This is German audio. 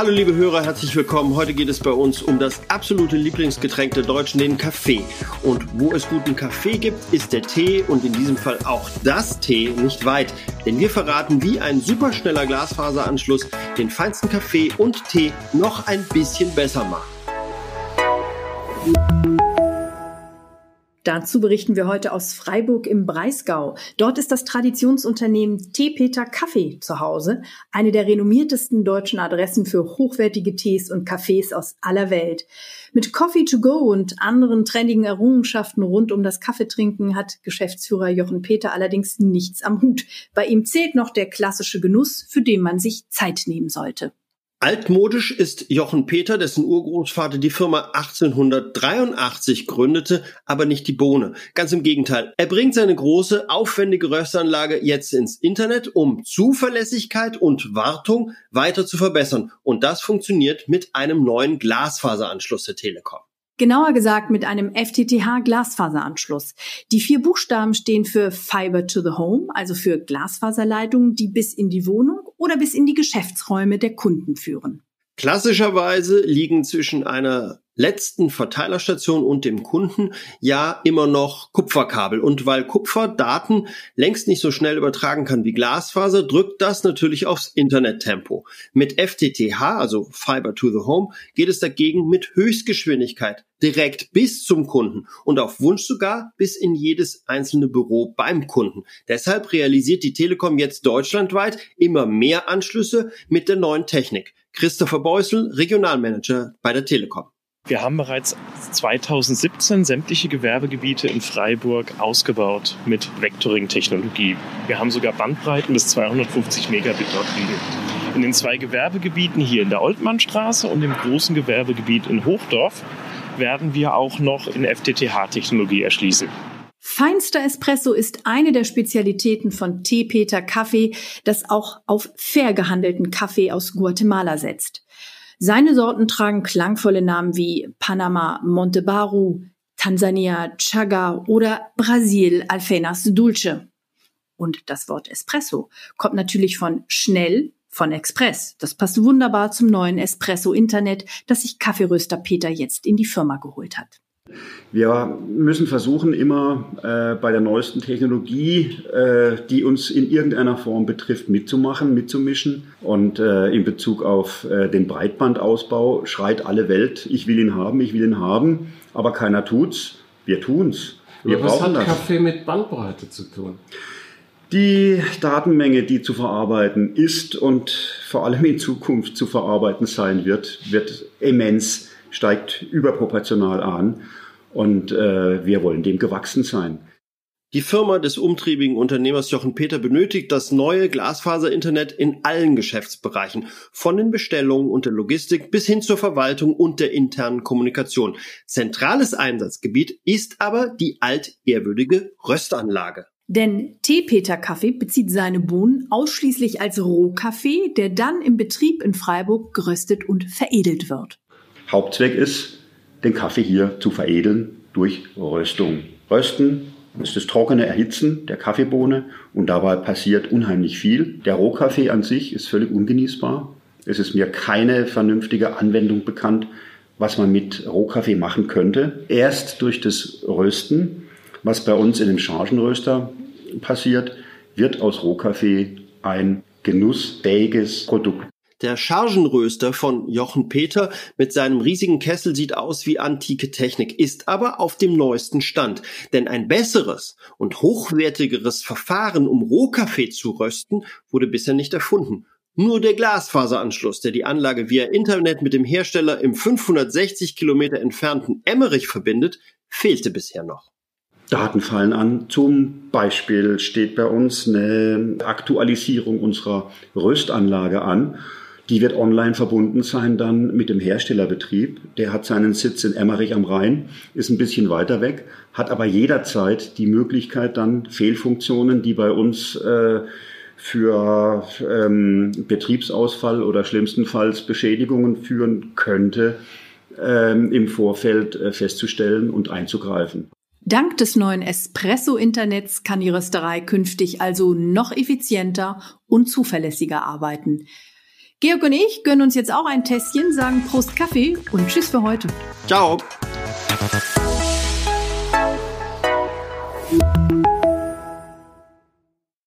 Hallo liebe Hörer, herzlich willkommen. Heute geht es bei uns um das absolute Lieblingsgetränk der Deutschen, den Kaffee. Und wo es guten Kaffee gibt, ist der Tee und in diesem Fall auch das Tee nicht weit. Denn wir verraten, wie ein superschneller Glasfaseranschluss den feinsten Kaffee und Tee noch ein bisschen besser macht. Dazu berichten wir heute aus Freiburg im Breisgau. Dort ist das Traditionsunternehmen Tee Peter Kaffee zu Hause, eine der renommiertesten deutschen Adressen für hochwertige Tees und Kaffees aus aller Welt. Mit Coffee to go und anderen trendigen Errungenschaften rund um das Kaffeetrinken hat Geschäftsführer Jochen Peter allerdings nichts am Hut. Bei ihm zählt noch der klassische Genuss, für den man sich Zeit nehmen sollte. Altmodisch ist Jochen Peter, dessen Urgroßvater die Firma 1883 gründete, aber nicht die Bohne. Ganz im Gegenteil. Er bringt seine große, aufwendige Röstanlage jetzt ins Internet, um Zuverlässigkeit und Wartung weiter zu verbessern. Und das funktioniert mit einem neuen Glasfaseranschluss der Telekom. Genauer gesagt mit einem FTTH-Glasfaseranschluss. Die vier Buchstaben stehen für Fiber to the Home, also für Glasfaserleitungen, die bis in die Wohnung oder bis in die Geschäftsräume der Kunden führen. Klassischerweise liegen zwischen einer letzten Verteilerstation und dem Kunden ja immer noch Kupferkabel. Und weil Kupfer Daten längst nicht so schnell übertragen kann wie Glasfaser, drückt das natürlich aufs Internettempo. Mit FTTH, also Fiber to the Home, geht es dagegen mit Höchstgeschwindigkeit direkt bis zum Kunden und auf Wunsch sogar bis in jedes einzelne Büro beim Kunden. Deshalb realisiert die Telekom jetzt deutschlandweit immer mehr Anschlüsse mit der neuen Technik. Christopher Beusel, Regionalmanager bei der Telekom. Wir haben bereits 2017 sämtliche Gewerbegebiete in Freiburg ausgebaut mit Vectoring-Technologie. Wir haben sogar Bandbreiten bis 250 Megabit dort liegen. In den zwei Gewerbegebieten hier in der Oltmannstraße und im großen Gewerbegebiet in Hochdorf werden wir auch noch in FTTH-Technologie erschließen. Feinster Espresso ist eine der Spezialitäten von Tee Peter Kaffee, das auch auf fair gehandelten Kaffee aus Guatemala setzt. Seine Sorten tragen klangvolle Namen wie Panama Montebaru, Tansania Chaga oder Brasil Alfenas Dulce. Und das Wort Espresso kommt natürlich von schnell, von Express. Das passt wunderbar zum neuen Espresso Internet, das sich Kaffeeröster Peter jetzt in die Firma geholt hat. Wir müssen versuchen, immer äh, bei der neuesten Technologie, äh, die uns in irgendeiner Form betrifft, mitzumachen, mitzumischen. Und äh, in Bezug auf äh, den Breitbandausbau schreit alle Welt, ich will ihn haben, ich will ihn haben, aber keiner tut's. Wir tun's. Wir aber was hat das. Kaffee mit Bandbreite zu tun? Die Datenmenge, die zu verarbeiten ist und vor allem in Zukunft zu verarbeiten sein wird, wird immens, steigt überproportional an und äh, wir wollen dem gewachsen sein. Die Firma des umtriebigen Unternehmers Jochen Peter benötigt das neue Glasfaser-Internet in allen Geschäftsbereichen, von den Bestellungen und der Logistik bis hin zur Verwaltung und der internen Kommunikation. Zentrales Einsatzgebiet ist aber die altehrwürdige Röstanlage. Denn Tee-Peter Kaffee bezieht seine Bohnen ausschließlich als Rohkaffee, der dann im Betrieb in Freiburg geröstet und veredelt wird. Hauptzweck ist, den Kaffee hier zu veredeln durch Röstung. Rösten ist das trockene Erhitzen der Kaffeebohne und dabei passiert unheimlich viel. Der Rohkaffee an sich ist völlig ungenießbar. Es ist mir keine vernünftige Anwendung bekannt, was man mit Rohkaffee machen könnte. Erst durch das Rösten, was bei uns in dem Chargenröster passiert, wird aus Rohkaffee ein genussfähiges Produkt. Der Chargenröster von Jochen Peter mit seinem riesigen Kessel sieht aus wie antike Technik, ist aber auf dem neuesten Stand. Denn ein besseres und hochwertigeres Verfahren, um Rohkaffee zu rösten, wurde bisher nicht erfunden. Nur der Glasfaseranschluss, der die Anlage via Internet mit dem Hersteller im 560 Kilometer entfernten Emmerich verbindet, fehlte bisher noch. Daten fallen an. Zum Beispiel steht bei uns eine Aktualisierung unserer Röstanlage an. Die wird online verbunden sein dann mit dem Herstellerbetrieb. Der hat seinen Sitz in Emmerich am Rhein, ist ein bisschen weiter weg, hat aber jederzeit die Möglichkeit dann Fehlfunktionen, die bei uns äh, für ähm, Betriebsausfall oder schlimmstenfalls Beschädigungen führen könnte, ähm, im Vorfeld äh, festzustellen und einzugreifen. Dank des neuen Espresso-Internets kann die Rösterei künftig also noch effizienter und zuverlässiger arbeiten. Georg und ich gönnen uns jetzt auch ein Tässchen, sagen Prost Kaffee und Tschüss für heute. Ciao.